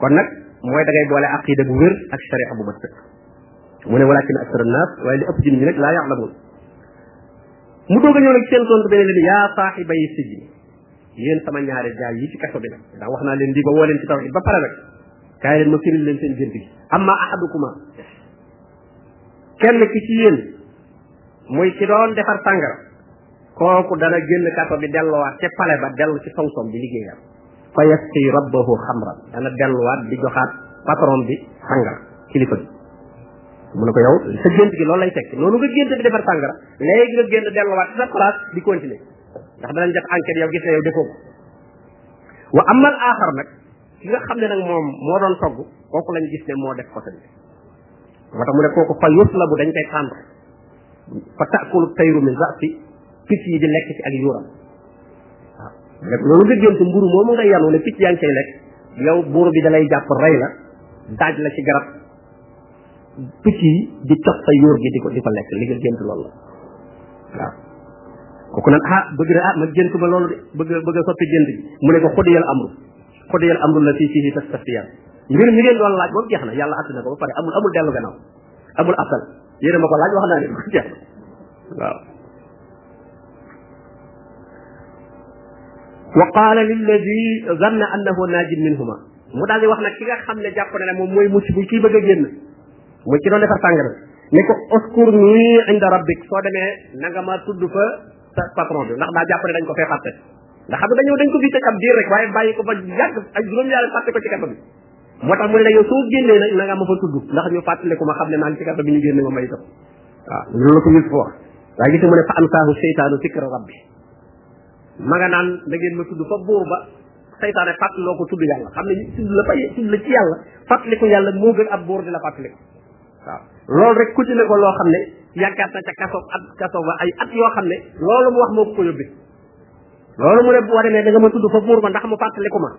kon nag mooy da ngay boole aqida bu wér ak sharia bu mat sëkk mu ne walakin aksara naas waaye li ëpp ci nit ñi nag laa yaalamuun mu doog a ñëw nag seen tontu beneen leen yaa saaxibay sijni yéen sama ñaari gaay yi ci kaso bi nag ndax wax naa leen di ba woo leen ci tawhid ba pare nag kaay leen ma firil leen seen gént gi amma ahadukuma kenn ki ci yéen muy ci doon defar sàngara kooku dana génn kaso bi delloowaat ca pale ba dellu ci sawsom bi liggéeyam fa yasqi rabbahu xamra dana delluwaat di joxaat patron bi sàngara kilifa bi mu ne ko yow sa gént gi loolu lay fekk noonu nga gént di defar sàngara léegi nga génn delluwaat sa place di continuer ndax danañ def enquête yow gis na yow defoo ko wa amal aaxar nag ki nga xam ne nag moom moo doon togg kooku lañ gis ne moo def ko tamit moo tax mu ne kooku fa yus la bu dañ koy tàmbali fa taakulu tayru min rasi picc yi di lekk ci ak yuuram waaw rek loolu nga gént mburu moomu nga yanu ne picc yaa ngi cay lekk yow buur bi dalay jàpp rey la daaj la ci garab picc yi di cof sa yuur gi di ko di ko lekk li nga gént loolu la waaw kooku nag ah bëgg na ah man gént ma loolu de bëgg bëgg a soppi gént bi mu ne ko xodiyal amru xodiyal amru la fii fii tas tas mbir mi ngeen doon laaj moom jeex na yàlla àtt na ko ba pare amul amul dellu gannaaw amul asal yéen a ma ko laaj wax naa leen ko jeex waaw wa qaala lilladi zanna annahu naajin minhuma mu daal di wax nag ki nga xam ne jàpp na ne moom mooy mucc bu kii bëgg a génn mu ci doon defar sàngara ne ko uskur nii inda rabbik soo demee na nga ma tudd fa sa patron bi ndax daa jàpp ne dañ ko fee fàtte ndax xam nga dañoo dañ ko fi teg ab diir rek waaye bàyyi ko ba yàgg ak juróom-ñaari fàtte ko ci kàddu bi moo tax mu ne la yow soo génnee nag na nga ma fa tudd ndax ñu fàttaliku ma xam ne maa ngi ci kaso bi ñu génne ma may tam waaw loolu la ko yëg foofu waaye gis mu ne fa ansaahu seytaanu sikra rabbi ma nga naan da ngeen ma tudd fa buur ba seytaane fàttaloo ko tudd yàlla xam ne tudd la fa tudd la ci yàlla fàttaliku yàlla moo gën ab buur di la fàttaliku waaw loolu rek ku ci ne ko loo xam ne yàggaat na ca kaso at kaso ba ay at yoo xam ne loolu mu wax moo ko ko yóbbee loolu mu ne boo demee da nga ma tudd fa buur ba ndax mu fàttaliku ma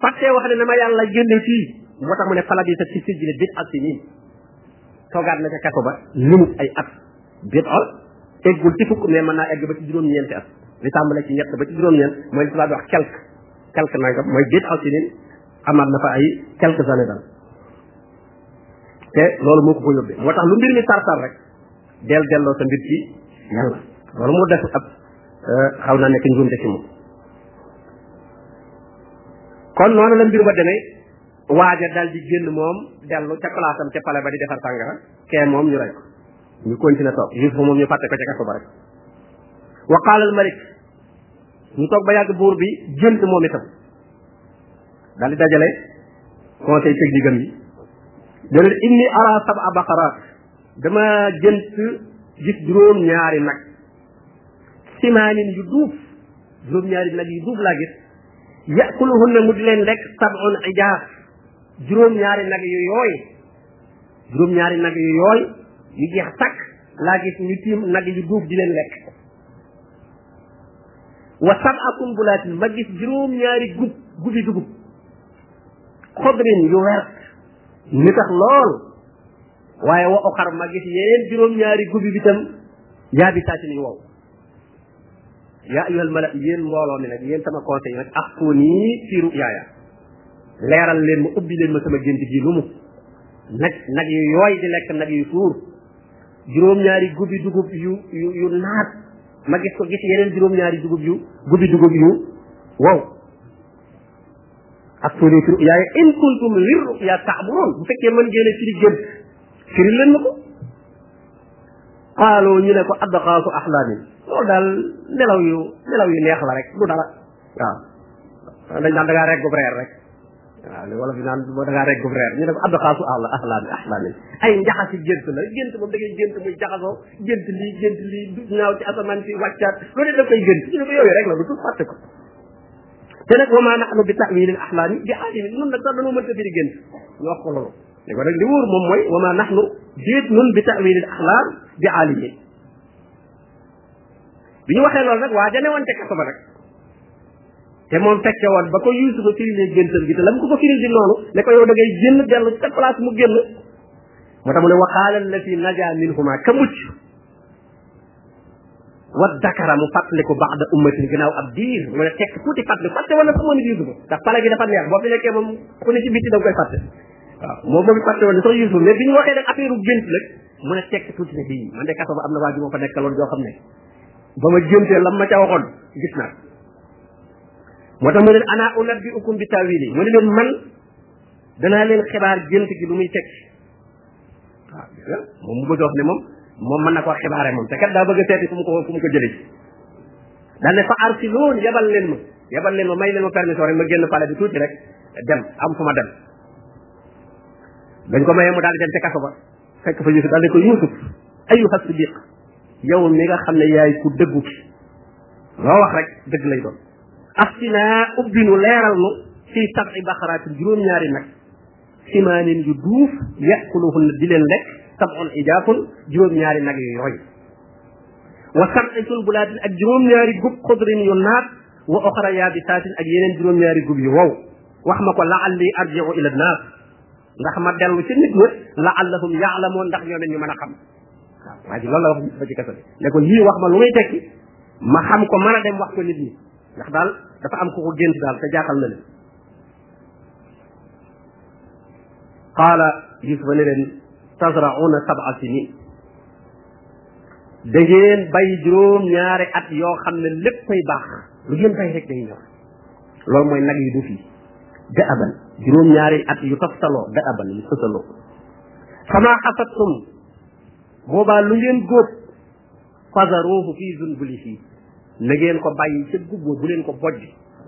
fàttee wax ne na ma yàlla génne fii moo tax mu ne fala bi sa ci sijjine bit ak si nii toogaat na ca kaso ba limu ay at bit ol eggul ci fukk mais mën naa egg ba ci juróom-ñeenti at li tàmbale ci ñett ba ci juróom-ñeent mooy li tubaab di wax quelque quelque nangam mooy bit ak si nii amaat na fa ay quelques années daal te loolu moo ko ko yóbbee moo tax lu mbir mi tar-tar rek del delloo sa mbir ci yàlla loolu mu def ab euh, xaw naa nekk njuumte ci moom kon noonu la mbir ba demee waaja dal di génn moom dellu ca place am ca pale ba di defar sàngara kee moom ñu rey ko ñu continué toog juif ba moom ñu fàtte ko ca kaso ba rek wa qaala al malik ñu toog ba yàgg buur bi jënt moom itam daal di dajale conseil technique am yi dana inni ara sab'a baqarat dama jënt gis juróom ñaari nag simaanin yu duuf juróom ñaari nag yu duuf laa gis yakuluhunna mu di leen lekk sab'un ijaaf juróom ñaari nag yu yooy juróom ñaari nag yu yooy yu jeex takk laa gis ñu tiim nag yu duuf di leen lekk wa sab'a kumbulaatin ma gis juróom ñaari gub gubi dugub xodrin yu wert ni tax lool waaye wa oxar ma gis yeneen juróom-ñaari gubi bi tam yaa bi saati ni wow yaa ayyuhal mala yéen mbooloo mi nag yéen sama conseil nag ak ko nii fii ruyaaya leeral leen ma ubbi leen ma sama gént gi lu mu nag nag yu yooy di lekk nag yu suur juróom-ñaari gubi dugub yu yu yu naat ma gis ko gis yeneen juróom-ñaari dugub yu gubi dugub yu wow ak fóodee tur yaay in kuntum lir ruya taaburoon bu fekkee mën ngeen a firi gént firi leen ma ko xaaloo ñu ne ko addaqaasu axlaamin loolu daal nelaw yu nelaw yu neex la rek du dara waaw dañ naan da ngaa reggub reer rek waaw li wolof yi naan boo da ngaa reggub reer ñu ne ko addaqaasu axla axlaami axlaamin ay njaxasi gént la gént moom da ngay gént muy jaxasoo gént lii gént lii naaw ci asamaan si wàccaat loolu da koy gént ñu ne ko yooyu rek la du tul fàtte ko te nag wa maa nahnu bi ta'wiilil ahlaami bi aalimiin ñun nag sax dañoo mënta firi gént ñu wax ko loolu ne ko nag li wóor moom mooy wa maa nahnu déet ñun bi ta'wiilil ahlaam bi aalimiin bi ñu waxee loolu nag waa jane woon te kaso ba nag te moom fekke woon ba ko Yuusufa firilee géntal gi te lam ko ko firil di noonu ne ko yow da ngay génn dellu ci sa place mu génn moo tax mu ne waxaalal la fi najaa minhuma ka mucc wa dakara mu fàttaliku ba'da ummatin ginnaaw ab diir mu ne tekk tuuti fàttaliku fàtte wala sax moom it Yuusufa ndax pale gi dafa neex boo fi nekkee moom ku ne ci biti da nga koy fàtte waaw moom moom it fàtte woon sax Yuusufa mais bi ñu waxee nag affaire u gént nag mu ne tekk tuuti ne bii man de kaso ba am na waa ji moo fa nekkaloon joo xam ne ba ma géntee lam ma ca waxoon gis naa moo tax mu ne ana unabbi'ukum bi tawili mu ne leen man danaa leen xibaar gént gi lu muy tekki waaw gis nga moom mu bëgg a wax ne moom moom mën na koo xibaare moom te kat daa bëgg a seeti fu mu ko fu mu ko jëlee ji daan ne fa arsiloon yebal leen ma yebal leen ma may leen ma permission rek ma génn pale bi tuuti rek dem am fu ma dem dañ ko mayee mu daal di dem ca kaso ba fekk fa Yuusuf daal di ko Yuusuf ayyuha siddiq yow mi nga xam ne yaay ku dëggu ki loo wax rek dëgg lay doon aftinaa ubbinu leeral nu fii sab'i baqaraatin juróom-ñaari nag simaanin yu duuf yàquluhunna di leen lekk sab'un ijaafun juróom-ñaari nag yu roy wa sab'i sunbulaatin ak juróom-ñaari gub xudrin yu naat wa oxra yaabisaatin ak yeneen juróom-ñaari gub yu wow wax ma ko la'alli arji'u ila naas ndax ma dellu ci nit ñi la'allahum ya'lamoon ndax ñoom ñu mën a xam waaw waa ji loolu la wax ba ci kaso bi ne ko lii wax ma lu muy tekki ma xam ko mën a dem wax ko nit ñi ndax daal dafa am ku ko gént daal te jaaxal na leen qaala yusufa ne leen tazrauna sab'a sinin da ngeen bay juróom ñaari at yoo xam ne léppay baax lu ngeen bay rek day ñor loolu mooy nag yi du fii da aban juróom ñaari at yu toftaloo da aban yu toftaloo fama xasattum boobaa lu ngeen góob fazaruhu fi zunbulihi na ngeen ko bàyyi ca gub bu leen ko bojj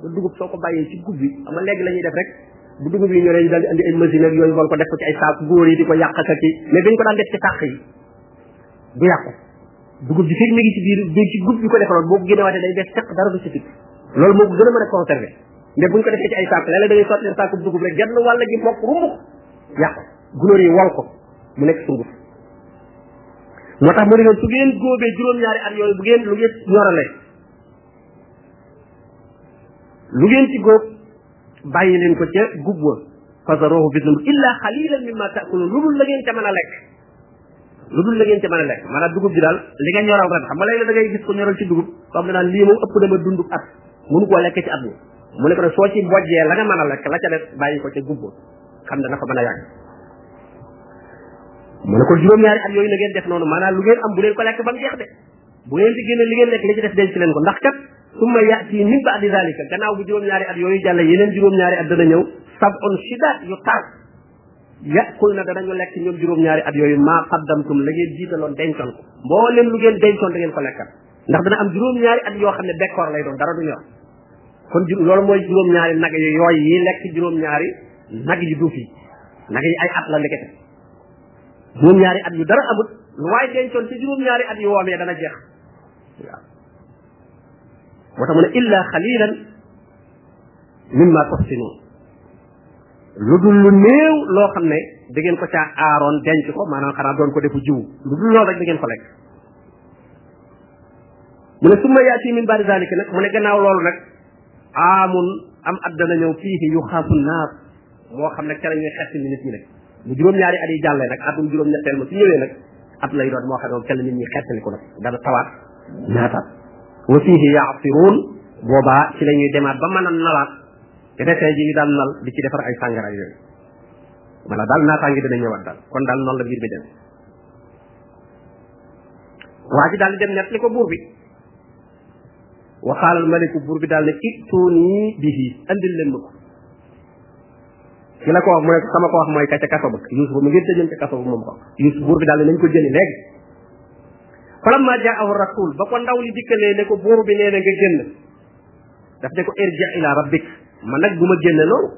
ba dugub soo ko bàyyee ci gub bi xam nga léegi la ñuy def rek bu dugub yi ñoree ñu daal di andi ay machine ak yooyu wal ko def ko ci ay saak góor yi di ko yàq ak ci mais dañ ko daan def ci sàq yi du yàqu dugub bi fekk mi ngi ci biir biir ci gub bi ko defaloon boo ko génnewaatee day def seq dara du ci tikk loolu moo ko gën a mën a conserver mais buñ ko defee ci ay saak léeg-léeg da ngay sotti saakub dugub rek genn wàll gi mokk rumbux yàqu gunóor yi wal ko mu nekk sunguf moo tax mu ne su ngeen góobee juróom-ñaari at yooyu bu ngeen lu ngeen ñorale lu ngeen ci góob bàyyi leen ko ca gub wa fasaruhu bi illa xalilan mimma taakuluun lu dul la ngeen ca mën a lekk lu dul la ngeen ci mën a lekk maanaam dugub ji daal li nga ñoral ren xam nga léegi da ngay gis ko ñoral ci dugub comme naan lii moom ëpp dama dund at mënu koo lekk ci at mi mu ne ko ne soo ci bojjee la nga mën a lekk la ca def bàyyi ko ca gubba xam ne dafa mën a yàgg mu ne ko juróom-ñaari at yooyu na ngeen def noonu maanaam lu ngeen am bu leen ko lekk ba mu jeex de bu ngeen ci génne li ngeen lekk li ci def denc leen ko ndax kat summa yaati min ba'di zalika gannaaw bu juróom-ñaari at yooyu jàll yeneen juróom-ñaari at dana ñëw sab'un shidaat yu tar yàqul na danañu lekk ñoom juróom-ñaari at yooyu maa qaddamtum la ngeen jiitaloon dencoon ko mboolem lu ngeen dencoon da ngeen ko lekkat ndax dana am juróom-ñaari at yoo xam ne bekkoor lay doon dara du ñor kon loolu mooy juróom-ñaari nag yi yooyu yi lekk juróom-ñaari nag yi duuf yi nag yi ay at la ndekete juróom-ñaari at yu dara amut lu waaye dencoon ci juróom-ñaari at yu woomee dana jeex waaw moo tax mu ne illa xalilan mimma tuxsinuun lu dul lu néew loo xam ne da ngeen ko caa aaroon denc ko maanaam xanaa doon ko defu jiw lu dul loolu rek da ngeen ko lekk mu ne summa yaati min baadi zalika nag mu ne gannaaw loolu nag aamun am at dana ñëw fiihi yu xaafu naas moo xam ne ca la ñuy xett ni nit ñi nag mu juróom-ñaari at yi jàllee nag atum juróom-ñetteel ma su ñëwee nag at lay doon moo xam ne ca la nit ñi xett ni ko nag dana tawaat ñaataat wa fiihi yaasiruun boobaa ci la ñuy demaat ba mën a nalaat te defee ji ñu daan nal di ci defar ay sàngara yooyu wala daal naataange dina ñëwaat daal kon daal noonu la mbir mi dem waa ji daal di dem net li ko buur bi wa qaala al maliku buur bi daal ne ittuuni bihi andil leen ma ko ki la ko wax mooy sama ko wax mooy ka ca kaso ba Yuusuf mu ngeen tëjoon ca kaso ba moom ko Yuusuf buur bi daal ne nañ ko jëli léegi falamma jaahu rasul ba ko ndaw li dikkalee ne ko buur bi nee na nga génn daf ne ko irja ila rabbik man nag bu ma génne loolu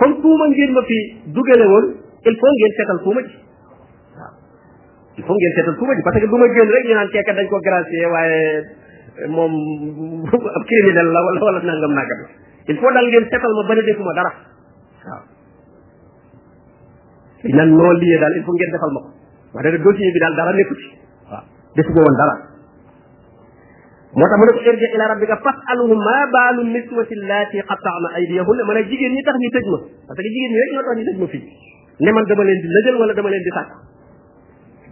comme tuuma ngeen ma fi dugale woon il faut ngeen seetal tuuma ji waaw il faut ngeen seetal tuuma ji parce que bu ma génn rek ñu naan keekat dañ ko gracier waaye moom ab criminel la wala wala nangam nangam il faut daal ngeen seetal ma ba ne defuma dara waaw li nan noo liyee daal il faut ngeen defal ma ko wax dëgg dossier bi daal dara nekku ci waaw defu ko woon dara moo tax mu ne ko irja ila rabbika fasaluhu ma baalu niswati llati qata'na aydiyahunna ma ne jigéen ñi tax ñu tëj ma parce que jigéen ñi rek ñoo tax ñu tëj ma fii ne man dama leen di lëjal wala dama leen di sàkk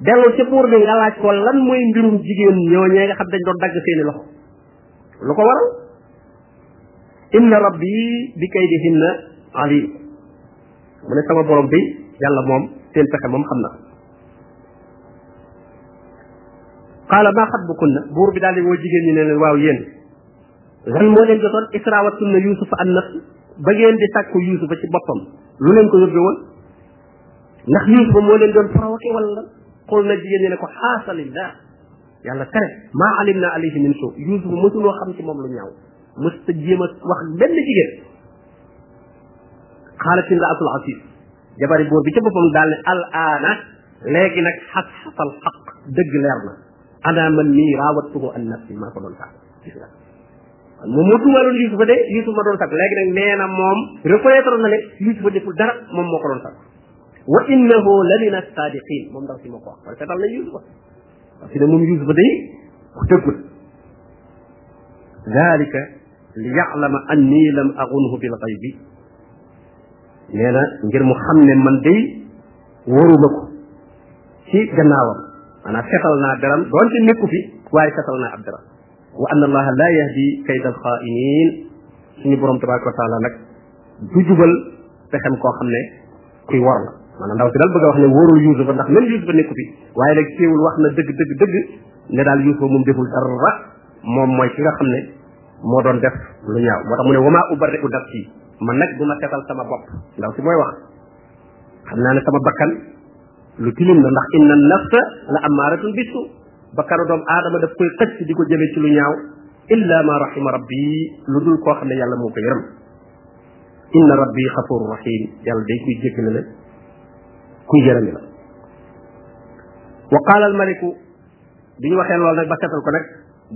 dellu ci buur bi nga laaj ko lan mooy mbirum jigéen ñooñee nga xam dañ doon dagg seeni loxo lu ko waral inna rabbi bi kaydihinna ali mu ne sama borom bi yàlla moom seen pexe moom xam na qaala maa xatbukunna buur bi daal di woo jigéen ñi ne leen waaw yéen lan moo leen jotoon israawattunna yuusufa an nafs ba ngeen di sàkku yuusufa ci boppam lu leen ko yóbbe woon ndax yuusufa moo leen doon provoqué wala lan xool na jigéen ñi ne ko xaasalillah yàlla tere maa alim naa alayhi min suu yuusufa mësuloo xam ci moom lu ñaaw mës ta jéem a wax benn jigéen xaalat imraatul asiis jabari buur bi ca boppam daal ne al aana léegi nag xas xasal xaq dëgg leer na ana man mii raawattuhu an nafsi maa ko doon sàkk gis nga moom moo tuumaaloon Yuusufa de Yuusufa ma doon sàkk léegi nag nee na moom reconnaître na ne Yuusufa deful dara moom moo ko doon sàkk wa innahu la min as-saadiqin moom ndaw si moo ko wax parce que dal na Yuusufa parce que moom Yuusufa day wax dëggul dalika li ya'lama anni lam agunhu bil ghaybi nee na ngir mu xam ne man day waruma ko ci gannaawam maanaam fetal naa daram doonte nekku fi waaye fetal naa ab daram wa anna allaha la yahdi kayda alxaa'iniin suñu borom tabaraka wa taala nag du jubal pexem koo xam ne kuy war la maanaam ndaw si daal bëgg a wax ne wóorul yuusufa ndax même yuusufa nekku fi waaye nag teewul wax na dëgg dëgg dëgg ne daal yuusufa moom deful dara moom mooy ki nga xam ne moo doon def lu ñaaw moo tax mu ne wama ubarri'u nafsi man nag du ma setal sama bopp ndaw si mooy wax xam naa ne sama bakkan lu tilim la ndax inna nafsa la amaaratun bisu bakkanu doomu aadama daf koy xëcc di ko jëlee ci lu ñaaw illa ma rahima rabbi lu dul koo xam ne yàlla moo ko yërëm inna rabbi xafuru rahim yàlla day kuy jéggale la kuy yërëmi la wa qaala almaliku bi ñu waxee loolu nag ba setal ko nag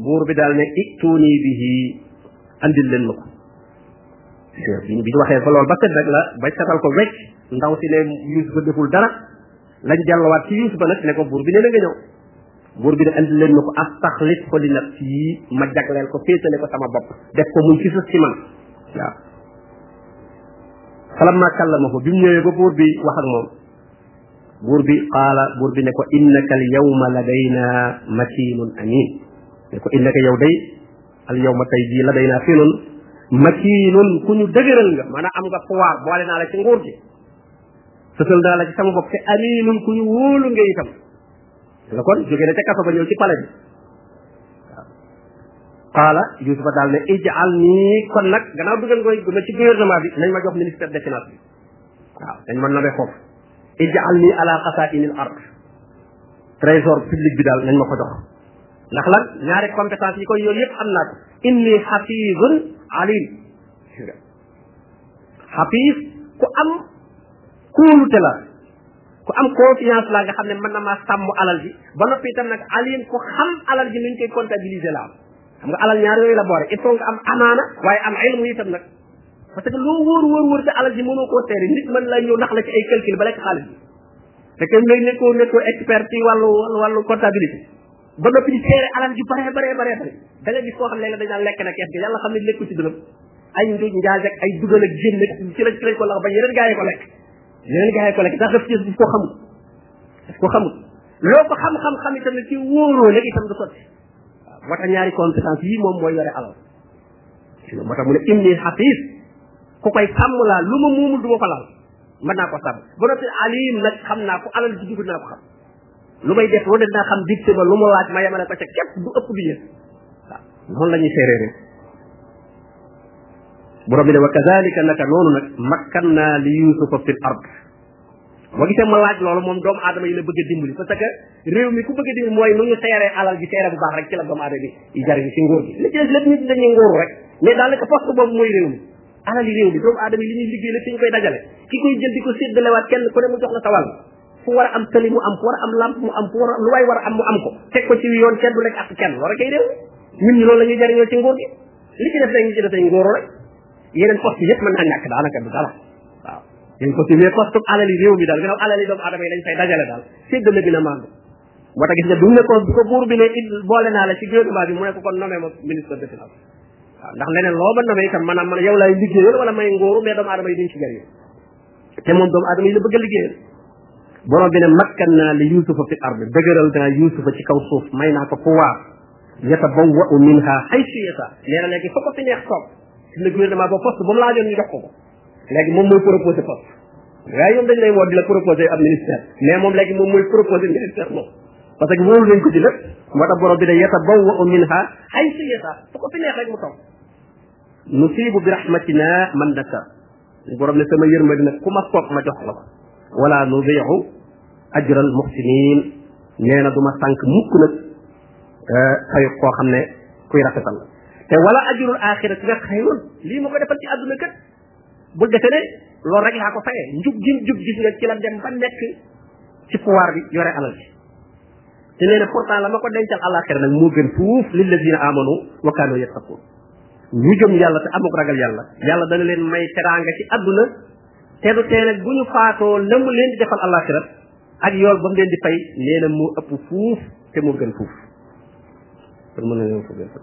buur bi daal ne ituuni bihi andil leen ma ko bi ñu waxee fa loolu ba set nag la ba setal ko wecc ndaw si ne Yuusufa deful dara lañ delluwaat ci Yuusufa nag ne ko buur bi nee na nga ñëw buur bi ne andil leen ma ko astaxlis ko li nafsi ma jagleel ko féetale ko sama bopp def ko muy ci sës ci man waaw falamma kallamahu bi mu ñëwee ba buur bi wax ak moom buur bi qaala buur bi ne ko innaka al yawma ladayna makinun amin ne ko innaka yow day al yawma tey jii ladayna fi nun makinun ku ñu dëgëral nga maanaam am nga pouvoir boole naa la ci nguur gi sësal naa la ci sama bopp te aminun ku ñu wóolu nga itam nga kon jóge na ca kaso ba ñëw ci pale bi qaala yusufa daal ne ijal nii kon nag gannaaw dugal ngoy ma ci gouvernement bi nañ ma jox ministère des finances bi waaw dañ ma nobee foofu ijaal nii ala xasaa'inil ard trésor public bi daal nañ ma ko jox ndax lan ñaari compétence yi koy yooyu yëpp am naa ko inni xafizun alim xafiz ku am kóolute la ku am confiance la nga xam ne mën na maa sàmm alal ji ba noppi itam nag alim ku xam alal ji nuñ koy comptabiliser la am xam nga alal ñaar yooyu la boole il faut nga am amaana waaye am ilmu itam nag parce que loo wóor wóor wóor sa alal ji mënoo koo seere nit mën laa ñëw nax la ci ay calcul ba lekk xaalis bi te kenn ngay nekkoo nekkoo expert ci wàllu wàllu comptabilité ba noppi di seere alal ji bare bare bare bare da nga gis koo xam ne la dañaan lekk na kees gi yàlla xam ne lekku ci dërëm ay njuuj njaaj ak ay dugal ak génn ak ci lañ ci lañ ko lax ba yeneen gaa yi ko lekk yeneen gaa yi ko lekk ndax daf ci daf ko xamul daf ko xamul loo ko xam-xam xam itam ne ci wóoroo nag itam du sotti waaw moo tax ñaari compétence yi moom mooy yore alal moo tax mu ne inni xafiis ku koy sàmm laa lu ma muumul du ma ko laal mën naa ko sàmm ba noppi alim nag xam naa ko alal ji dugg naa ko xam lu may def loolu dinaa xam digte ba lu ma laaj ma yemale ko ca képp du ëpp du yëg waaw noonu la ñuy seeree rek borom bi ne wa kazalika naka noonu nag makkan naa li yusufa fil ard boo gisee ma laaj loolu moom doomu aadama yi la bëgg a dimbali parce que réew mi ku bëgg a dimbali mooy nu ñu seeree alal ji seere bu baax rek ci la doomu aadama yi jariñu si nguur gi li ci des lépp nit dañuy nguuru rek mais daanaka poste boobu mooy réew mi alal yi réew mi doomu aadama yi li ñuy liggéey la fi ñu koy dajale ki koy jël di ko séddalewaat kenn ku ne mu jox la sa wàll fu war a am tali mu am fu war a am lamp mu am fu war a lu waay war a am mu am ko teg ko ci yoon kenn du lekk ak kenn war a kay réew ñun ñi loolu la ñuy jariñoo ci nguur gi li ci def dañu ci def dañ nguuru rek yeneen poste yëpp mën naa ñàkk daanaka du dara waaw yeneen poste yi mais poste alali réew mi daal gannaaw alali doomu aadama yi lañ fay dajale daal séddale bi na mànd moo tax gis nga bi mu ne ko bi ko buur bi ne it boole naa la ci gouvernement bi mu ne ko kon nommé ma ministre de finance waaw ndax leneen loo ma nommé itam maanaam man yow laay liggéeyal wala may ngóoru mais doomu aadama yi duñ ci jariñ te moom doomu aadama yi la bëgg a liggéeyal borom bi ne makkan naa li yusufa fi ardi dëgëral naa yusufa ci kaw suuf may naa ko pouvoir yatabawwa'u minha haythu yasha nee na léegi fa ko fi neex toog na gouvernement ba poste ba mu laajoon ñu jox ko ko léegi moom mooy proposé poste waaye ñoom dañ lay woo di la proposé ab ministère mais moom léegi moom mooy proposé ministère moom parce que wóolu nañ ko ci lépp moo tax borom bi ne yatabawwa'u minha haythu yasha fa ko fi neex rek mu toog nusibu bi rahmatina man nasha suñu borom ne sama yërmande nag ku ma soob ma jox la ko wala nudiu ajral muhsinin nee na du ma sànq mukk nag euh, fay koo xam ne kuy rafetal la te wala ajrul axira si nga xayrun lii ma ko defal ci àdduna kat bul defe ne loolu rek laa ko fayee njub gi njub gis nga ci la dem ba nekk ci pouvoir bi yore alal bi te nee na pourtant la ma ko dencal àllaaxira nag moo gën fuuf lillazina amanu wa kaanu yattaqun ñu gëm yàlla te amuk ragal yàlla yàlla dana leen may teraanga ci àdduna te du tee nag bu ñu faatoo la mu leen di defal àllaaxira ak yool ba mu leen di fay nee na moo ëpp fuuf te moo gën fuuf kon mën nañoo fa gën fa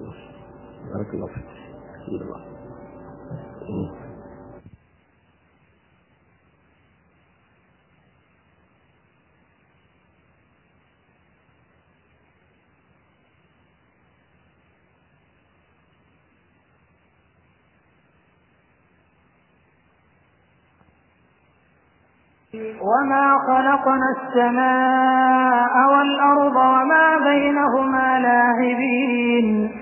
barakallahu fi alhamdulillah وما خلقنا السماء والأرض وما بينهما لاهبين